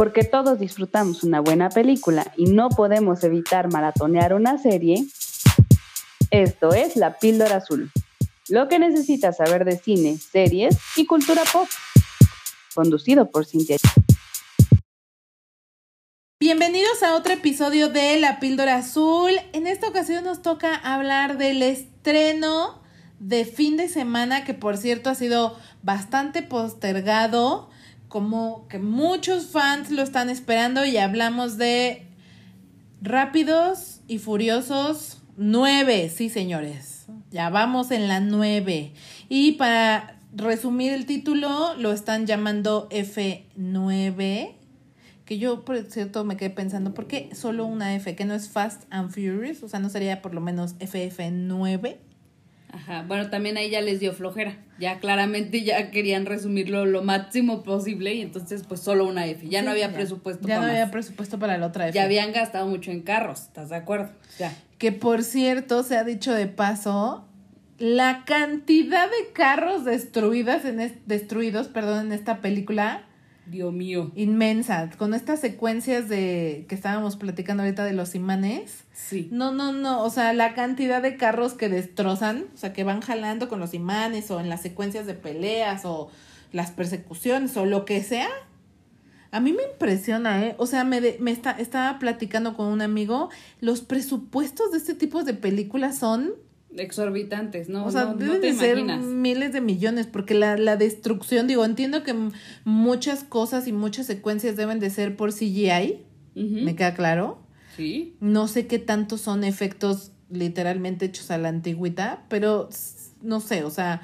Porque todos disfrutamos una buena película y no podemos evitar maratonear una serie, esto es La Píldora Azul. Lo que necesitas saber de cine, series y cultura pop. Conducido por Cintia. Bienvenidos a otro episodio de La Píldora Azul. En esta ocasión nos toca hablar del estreno de fin de semana, que por cierto ha sido bastante postergado, como que muchos fans lo están esperando y hablamos de Rápidos y Furiosos 9, sí señores, ya vamos en la 9. Y para resumir el título, lo están llamando F9 que yo, por cierto, me quedé pensando, ¿por qué solo una F? Que no es Fast and Furious, o sea, no sería por lo menos FF9. Ajá, bueno, también ahí ya les dio flojera. Ya claramente ya querían resumirlo lo máximo posible y entonces pues solo una F. Ya no había presupuesto ya no había presupuesto para la otra F. Ya habían gastado mucho en carros, ¿estás de acuerdo? Ya. Que por cierto, se ha dicho de paso, la cantidad de carros destruidas en destruidos, perdón, en esta película Dios mío. Inmensa. Con estas secuencias de que estábamos platicando ahorita de los imanes. Sí. No, no, no. O sea, la cantidad de carros que destrozan, o sea, que van jalando con los imanes o en las secuencias de peleas o las persecuciones o lo que sea. A mí me impresiona, ¿eh? O sea, me, me está, estaba platicando con un amigo. Los presupuestos de este tipo de películas son exorbitantes, ¿no? O sea, no, deben de ser miles de millones, porque la, la destrucción, digo, entiendo que muchas cosas y muchas secuencias deben de ser por CGI, me queda claro. Sí. No sé qué tantos son efectos literalmente hechos a la antigüita, pero no sé, o sea,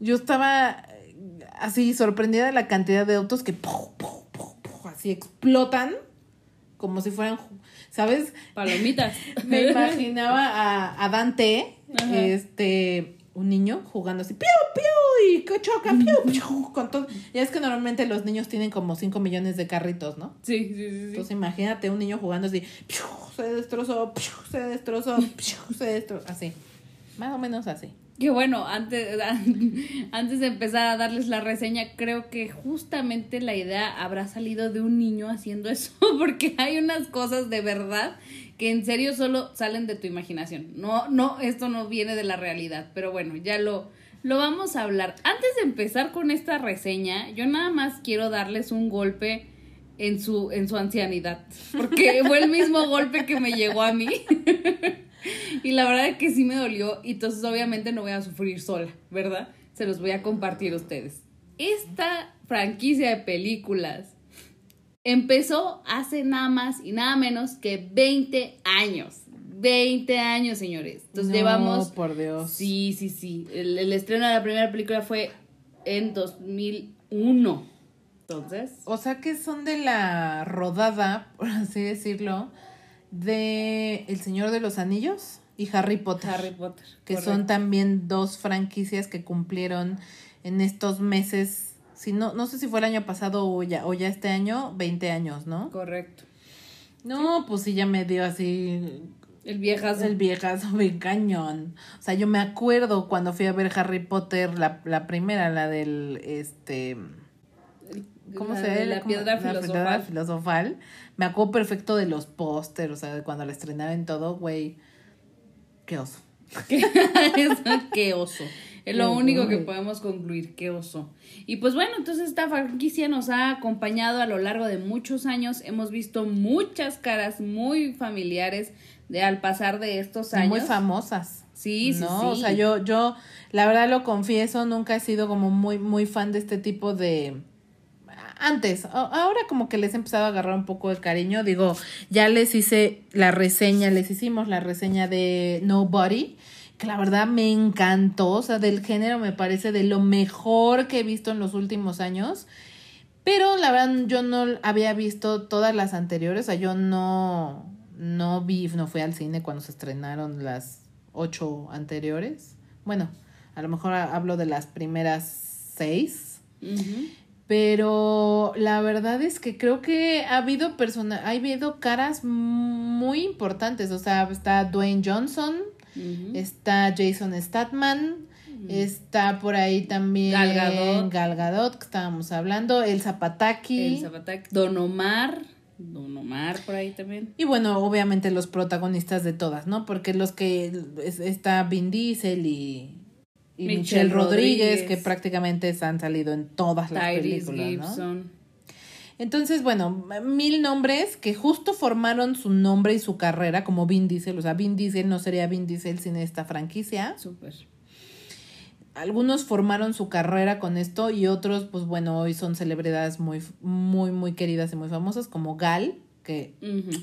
yo estaba así sorprendida de la cantidad de autos que así explotan como si fueran, ¿sabes? Palomitas. Me imaginaba a, a Dante este, un niño jugando así, piu, piu, y que choca, piu, piu, con todo. Ya es que normalmente los niños tienen como 5 millones de carritos, ¿no? Sí, sí, sí. Entonces imagínate un niño jugando así, piu, se destrozó, piu, se destrozó, piu, se destrozó, así. Más o menos así. Que bueno, antes, antes de empezar a darles la reseña, creo que justamente la idea habrá salido de un niño haciendo eso, porque hay unas cosas de verdad que en serio solo salen de tu imaginación. No, no, esto no viene de la realidad, pero bueno, ya lo, lo vamos a hablar. Antes de empezar con esta reseña, yo nada más quiero darles un golpe en su, en su ancianidad, porque fue el mismo golpe que me llegó a mí. y la verdad es que sí me dolió, y entonces obviamente no voy a sufrir sola, ¿verdad? Se los voy a compartir a ustedes. Esta franquicia de películas Empezó hace nada más y nada menos que 20 años. 20 años, señores. Entonces llevamos. por Dios. Sí, sí, sí. El, estreno de la primera película fue en 2001. Entonces. O sea que son de la rodada, por así decirlo, de El Señor de los Anillos y Harry Potter. Harry Potter. Que son también dos franquicias que cumplieron en estos meses si no, no sé si fue el año pasado o ya, o ya este año, 20 años, ¿no? Correcto. No, pues sí ya me dio así el viejazo. El viejazo bien cañón. O sea, yo me acuerdo cuando fui a ver Harry Potter, la, la primera, la del, este... ¿Cómo se llama? La, piedra filosofal. La filosofal. Me acuerdo perfecto de los pósters, o sea, de cuando la estrenaron todo, güey. Qué oso. Qué oso. Es lo único que podemos concluir, qué oso. Y pues bueno, entonces esta franquicia nos ha acompañado a lo largo de muchos años. Hemos visto muchas caras muy familiares de al pasar de estos años. Muy famosas. Sí, sí, no, sí. O sea, yo, yo, la verdad lo confieso, nunca he sido como muy, muy fan de este tipo de antes, ahora como que les he empezado a agarrar un poco de cariño, digo, ya les hice la reseña, les hicimos la reseña de Nobody que la verdad me encantó, o sea, del género me parece de lo mejor que he visto en los últimos años. Pero la verdad yo no había visto todas las anteriores, o sea, yo no, no vi, no fui al cine cuando se estrenaron las ocho anteriores. Bueno, a lo mejor hablo de las primeras seis. Pero la verdad es que creo que ha habido personas, ha habido caras muy importantes. O sea, está Dwayne Johnson, está Jason Statman, Está por ahí también Gal Gadot. Gal Gadot, que estábamos hablando, el Zapataki. El Don Omar. Don Omar por ahí también. Y bueno, obviamente los protagonistas de todas, ¿no? Porque los que es- está Vin Diesel y, y Michelle Rodríguez, Rodríguez. que prácticamente han salido en todas las películas, ¿no? Entonces, bueno, mil nombres que justo formaron su nombre y su carrera como Vin Diesel. O sea, Vin Diesel no sería Vin Diesel sin esta franquicia. Súper. Algunos formaron su carrera con esto y otros, pues bueno, hoy son celebridades muy, muy, muy queridas y muy famosas, como Gal, que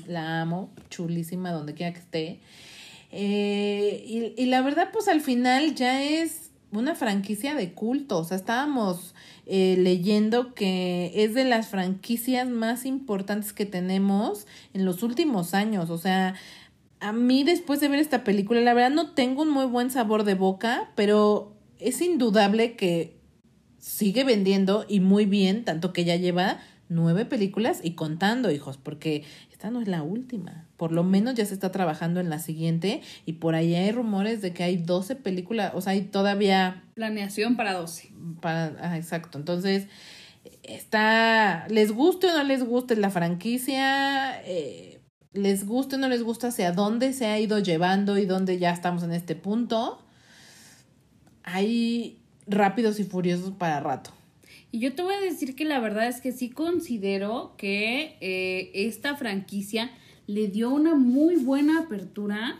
la amo, chulísima donde quiera que esté. Eh, y, y la verdad, pues al final ya es una franquicia de culto. O sea, estábamos eh, leyendo que es de las franquicias más importantes que tenemos en los últimos años. O sea, a mí después de ver esta película, la verdad no tengo un muy buen sabor de boca, pero es indudable que sigue vendiendo y muy bien, tanto que ya lleva nueve películas y contando, hijos, porque esta no es la última. Por lo menos ya se está trabajando en la siguiente y por ahí hay rumores de que hay 12 películas, o sea, hay todavía Planeación para 12. para, ah, exacto. Entonces, está, les guste o no les guste la franquicia, eh, les guste o no les gusta hacia dónde se ha ido llevando y dónde ya estamos en este punto. Hay rápidos y furiosos para rato. Y yo te voy a decir que la verdad es que sí considero que eh, esta franquicia le dio una muy buena apertura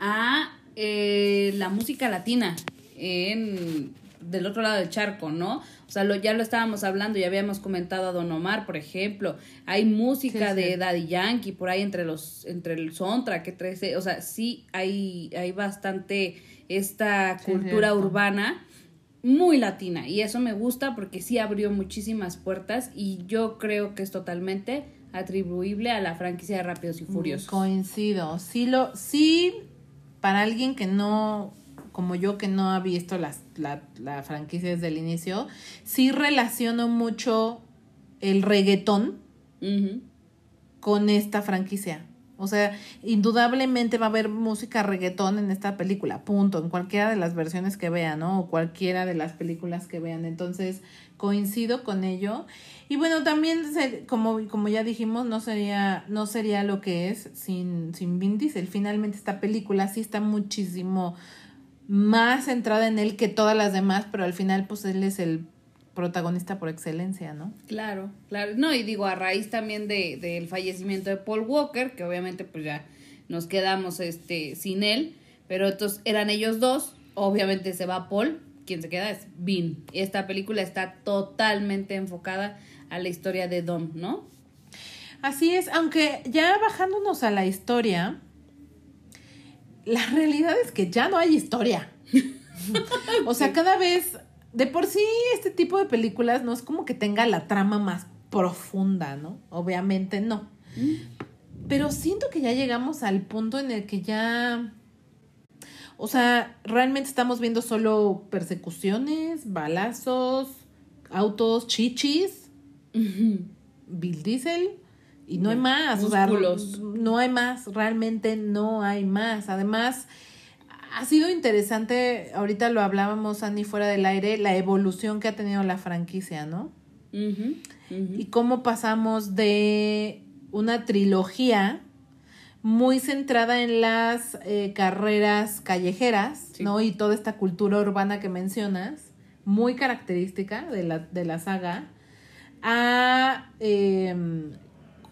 a eh, la música latina en, del otro lado del charco, ¿no? O sea, lo, ya lo estábamos hablando, ya habíamos comentado a Don Omar, por ejemplo. Hay música Sí, sí. de Daddy Yankee por ahí entre los entre el soundtrack que trae, o sea, sí hay hay bastante esta cultura urbana muy latina y eso me gusta porque sí abrió muchísimas puertas y yo creo que es totalmente atribuible a la franquicia de Rápidos y Furiosos. Coincido. Sí, lo, sí, para alguien que no, como yo, que no ha visto las, la, la franquicia desde el inicio, sí relaciono mucho el reggaetón con esta franquicia. O sea, indudablemente va a haber música reggaetón en esta película, punto, en cualquiera de las versiones que vean, ¿no? O cualquiera de las películas que vean. Entonces, coincido con ello. Y bueno, también, como, como ya dijimos, no sería, no sería lo que es sin, sin Vin Diesel. Finalmente, esta película sí está muchísimo más centrada en él que todas las demás, pero al final, pues él es el protagonista por excelencia, ¿no? Claro, claro. No, y digo, a raíz también de, del fallecimiento de Paul Walker, que obviamente pues ya nos quedamos este sin él, pero entonces eran ellos dos, obviamente se va Paul, quien se queda es Vin. Esta película está totalmente enfocada a la historia de Dom, ¿no? Así es, aunque ya bajándonos a la historia, la realidad es que ya no hay historia. o sea, cada vez, de por sí, este tipo de películas no es como que tenga la trama más profunda, ¿no? Obviamente no. Pero siento que ya llegamos al punto en el que ya... O sea, realmente estamos viendo solo persecuciones, balazos, autos, chichis, Bill Diesel y no hay más. O sea, no hay más, realmente no hay más. Además, ha sido interesante, ahorita lo hablábamos, Annie, fuera del aire, la evolución que ha tenido la franquicia, ¿no? Ujú. Y cómo pasamos de una trilogía muy centrada en las eh, carreras callejeras, Sí. ¿no? Y toda esta cultura urbana que mencionas, muy característica de la, de la saga, a em,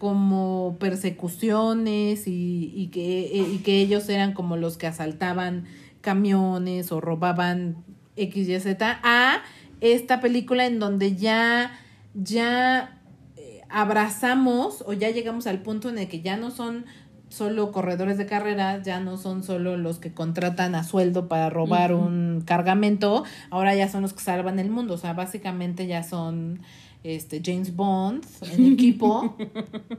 como persecuciones y, y que, eh, y que ellos eran como los que asaltaban camiones o robaban X, Y, Z, a esta película en donde ya, ya eh, abrazamos o ya llegamos al punto en el que ya no son solo corredores de carreras, ya no son solo los que contratan a sueldo para robar un cargamento, ahora ya son los que salvan el mundo, o sea, básicamente ya son este James Bond en equipo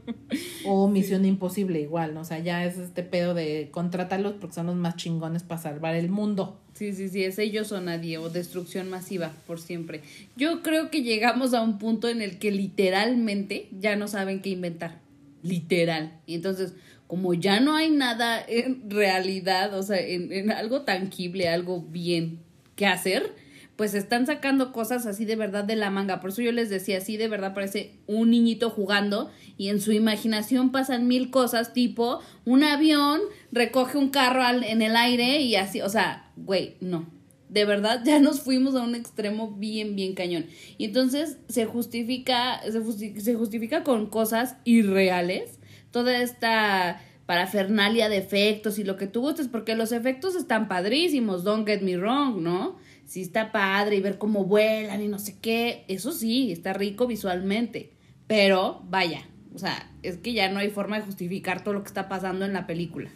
o Misión Imposible igual, ¿no? O sea, ya es este pedo de contrátalos porque son los más chingones para salvar el mundo. Sí, sí, sí, es ellos o nadie, o destrucción masiva por siempre. Yo creo que llegamos a un punto en el que literalmente ya no saben qué inventar. Literal. Y entonces, como ya no hay nada en realidad, o sea, en, en algo tangible, algo bien qué hacer, pues están sacando cosas así de verdad de la manga. Por eso yo les decía, así de verdad parece un niñito jugando y en su imaginación pasan mil cosas, tipo un avión recoge un carro en el aire y así, o sea, güey, no. De verdad, ya nos fuimos a un extremo bien, bien cañón. Y entonces se justifica, se, se justifica con cosas irreales. Toda esta parafernalia de efectos y lo que tú gustes, porque los efectos están padrísimos, don't get me wrong, ¿no? Sí está padre y ver cómo vuelan y no sé qué, eso sí, está rico visualmente, pero vaya, o sea, es que ya no hay forma de justificar todo lo que está pasando en la película.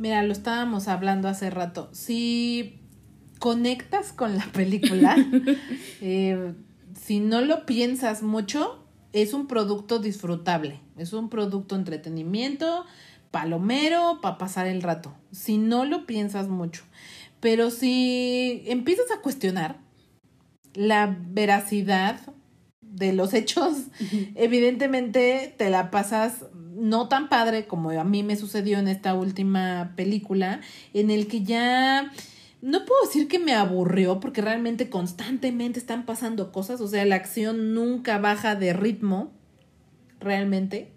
Mira, lo estábamos hablando hace rato, si conectas con la película, eh, si no lo piensas mucho, es un producto disfrutable, es un producto entretenimiento, palomero para pasar el rato, si no lo piensas mucho. Pero si empiezas a cuestionar la veracidad de los hechos, evidentemente te la pasas no tan padre como a mí me sucedió en esta última película, en el que ya no puedo decir que me aburrió porque realmente constantemente están pasando cosas, o sea, la acción nunca baja de ritmo, realmente.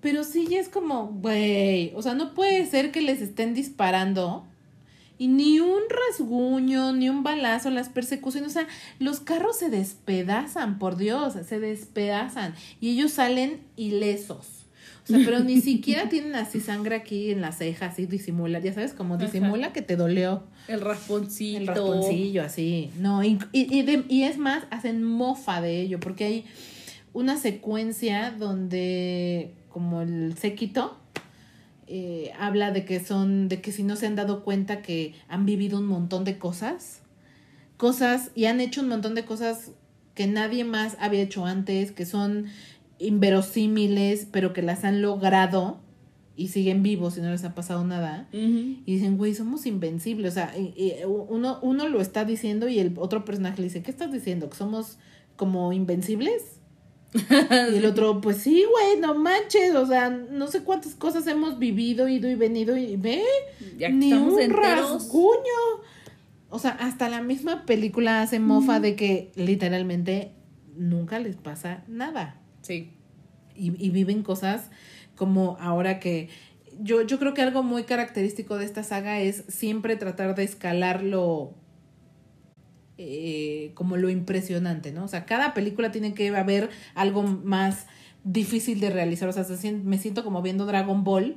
Pero sí, ya es como, güey, o sea, no puede ser que les estén disparando y ni un rasguño, ni un balazo, las persecuciones, o sea, los carros se despedazan, por Dios, se despedazan y ellos salen ilesos. O sea, pero ni siquiera tienen así sangre aquí en las cejas, y disimula, ya sabes, como disimula que te dolió. El rasponcito. El rasponcillo, así. No, y, y, y es más, hacen mofa de ello, porque hay una secuencia donde como el séquito, eh, habla de que son, de que si no se han dado cuenta que han vivido un montón de cosas, cosas y han hecho un montón de cosas que nadie más había hecho antes, que son inverosímiles, pero que las han logrado y siguen vivos y no les ha pasado nada. Y dicen, güey, somos invencibles. O sea, uno, uno lo está diciendo y el otro personaje le dice, ¿qué estás diciendo? ¿Que somos como invencibles? y el otro, pues sí, güey, no manches, o sea, no sé cuántas cosas hemos vivido, ido y venido y ve, ni un rasguño. O sea, hasta la misma película hace mofa de que literalmente nunca les pasa nada. Sí. Y, y viven cosas como ahora que yo, yo creo que algo muy característico de esta saga es siempre tratar de escalar lo eh, como lo impresionante, ¿no? O sea, cada película tiene que haber algo más difícil de realizar. O sea, me siento como viendo Dragon Ball,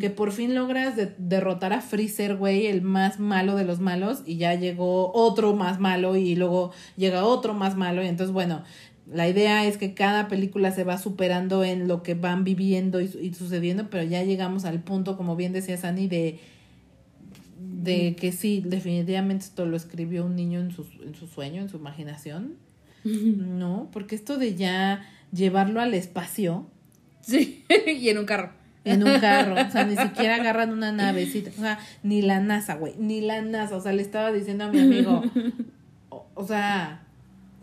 que por fin logras derrotar a Freezer, güey, el más malo de los malos, y ya llegó otro más malo y luego llega otro más malo, y entonces, bueno, la idea es que cada película se va superando en lo que van viviendo y, y sucediendo, pero ya llegamos al punto, como bien decía Sani, de de que sí, definitivamente esto lo escribió un niño en su, en su sueño, en su imaginación. No, porque esto de ya llevarlo al espacio. Sí, y en un carro. En un carro, o sea, ni siquiera agarran una navecita, o sea, ni la NASA, güey, ni la NASA, o sea, le estaba diciendo a mi amigo, o, o sea,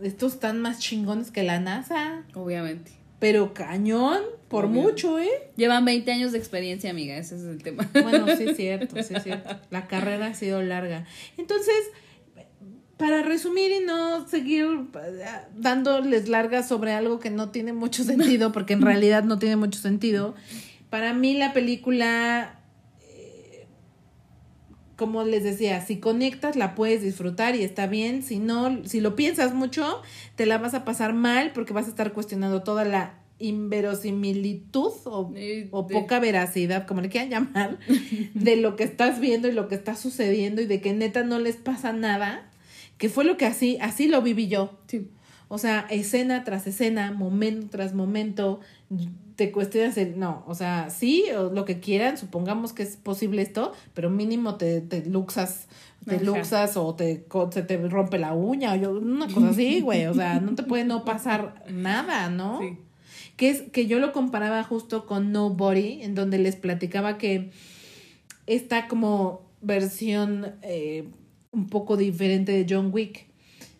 estos están más chingones que la NASA. Obviamente. Pero cañón, por mucho, ¿eh? Llevan 20 años de experiencia, amiga, ese es el tema. Bueno, sí es cierto, sí es cierto. La carrera ha sido larga. Entonces, para resumir y no seguir eh, dándoles largas sobre algo que no tiene mucho sentido, porque en realidad no tiene mucho sentido, para mí la película, eh, como les decía, si conectas la puedes disfrutar y está bien, si no, si lo piensas mucho, te la vas a pasar mal porque vas a estar cuestionando toda la inverosimilitud o, o poca veracidad, como le quieran llamar, de lo que estás viendo y lo que está sucediendo y de que neta no les pasa nada, que fue lo que así, así lo viví yo. Sí. O sea, escena tras escena, momento tras momento, te cuestionas el, no, o sea, sí, o lo que quieran, supongamos que es posible esto, pero mínimo te, te luxas, te luxas o te, se te rompe la uña o yo, una cosa así, güey, o sea, no te puede no pasar nada, ¿no? Sí que es que yo lo comparaba justo con Nobody, en donde les platicaba que esta como versión eh, un poco diferente de John Wick,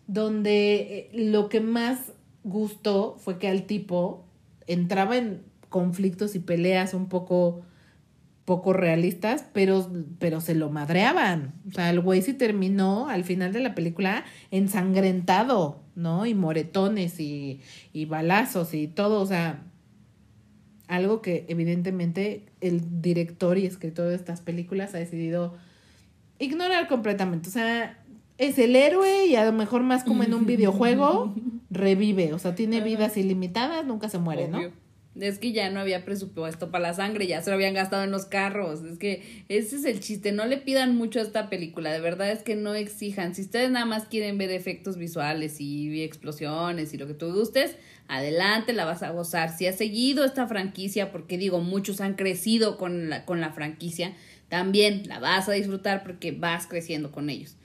donde eh, lo que más gustó fue que al tipo entraba en conflictos y peleas un poco poco realistas, pero, pero se lo madreaban. O sea, el güey sí terminó al final de la película ensangrentado, ¿no? Y moretones y, y balazos y todo, o sea, algo que evidentemente el director y escritor de estas películas ha decidido ignorar completamente. O sea, es el héroe y a lo mejor más como en un videojuego, revive. O sea, tiene vidas ilimitadas, nunca se muere, ¿no? Es que ya no había presupuesto para la sangre, ya se lo habían gastado en los carros. Es que ese es el chiste. No le pidan mucho a esta película. De verdad es que no exijan. Si ustedes nada más quieren ver efectos visuales y explosiones y lo que tú gustes, adelante, la vas a gozar. Si has seguido esta franquicia, porque digo, muchos han crecido con la, con la franquicia, también la vas a disfrutar porque vas creciendo con ellos.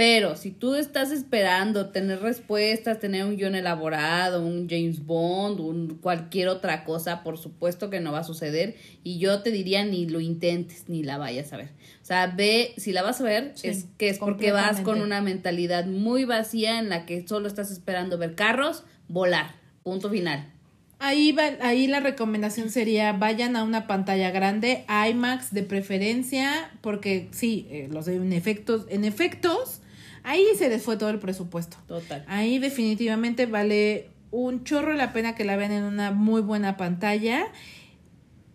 Pero si tú estás esperando tener respuestas, tener un guion elaborado, un James Bond, un cualquier otra cosa, por supuesto que no va a suceder. Y yo te diría ni lo intentes, ni la vayas a ver. O sea, ve, si la vas a ver, es que es porque vas con una mentalidad muy vacía en la que solo estás esperando ver carros, volar. Punto final. Ahí, va, ahí la recomendación sería vayan a una pantalla grande, IMAX de preferencia, porque sí, eh, los en efectos, en efectos, ahí se les fue todo el presupuesto. Total. Ahí definitivamente vale un chorro la pena que la vean en una muy buena pantalla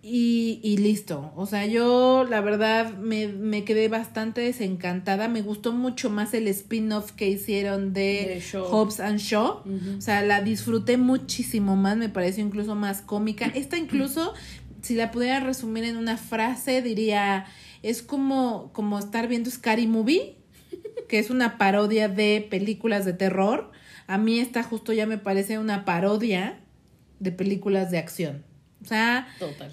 y, y listo. O sea, yo la verdad me, me quedé bastante desencantada. Me gustó mucho más el spin-off que hicieron de, Hobbs and Shaw. O sea, la disfruté muchísimo más. Me pareció incluso más cómica. Esta incluso, si la pudiera resumir en una frase, diría, es como, como estar viendo Scary Movie, que es una parodia de películas de terror. A mí esta justo ya me parece una parodia de películas de acción. O sea, Total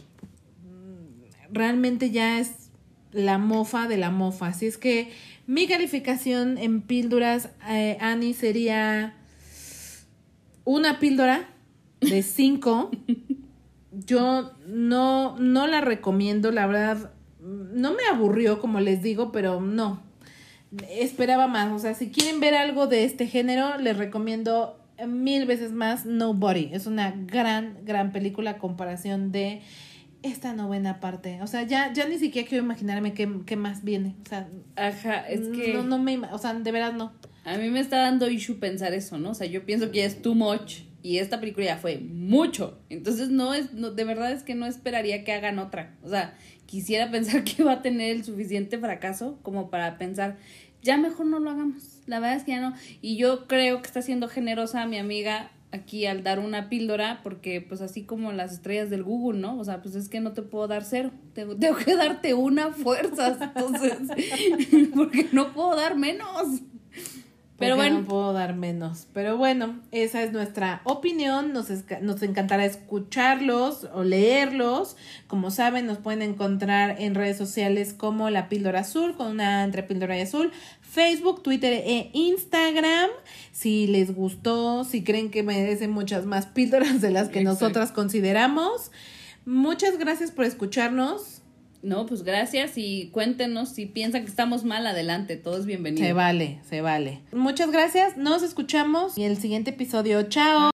realmente ya es la mofa de la mofa. Así es que mi calificación en píldoras, eh, Annie, sería una píldora de cinco. Yo no, no la recomiendo, la verdad, no me aburrió, como les digo, pero no. Esperaba más. O sea, si quieren ver algo de este género, les recomiendo mil veces más Nobody. Es una gran, gran película a comparación de esta novena parte. O sea, ya, ya ni siquiera quiero imaginarme qué, qué más viene. O sea, Ajá, es que. No, no me. O sea, de verdad no. A mí me está dando issue pensar eso, ¿no? O sea, yo pienso que ya es too much y esta película ya fue mucho. Entonces, no es. No, de verdad es que no esperaría que hagan otra. O sea, quisiera pensar que va a tener el suficiente fracaso como para pensar, ya mejor no lo hagamos. La verdad es que ya no. Y yo creo que está siendo generosa mi amiga aquí al dar una píldora, porque pues así como las estrellas del Google, ¿no? O sea, pues es que no te puedo dar cero, tengo, tengo que darte una fuerza, entonces, porque no puedo dar menos. Pero bueno. No puedo dar menos. Pero bueno, esa es nuestra opinión. Nos, nos encantará escucharlos o leerlos. Como saben, nos pueden encontrar en redes sociales como La Píldora Azul, con una entre Píldora y Azul. Facebook, Twitter e Instagram. Si les gustó, si creen que merecen muchas más píldoras de las que nosotras consideramos. Muchas gracias por escucharnos. No, pues gracias y cuéntenos si piensan que estamos mal, adelante, todos bienvenidos. Se vale, se vale. Muchas gracias, nos escuchamos y el siguiente episodio. Chao.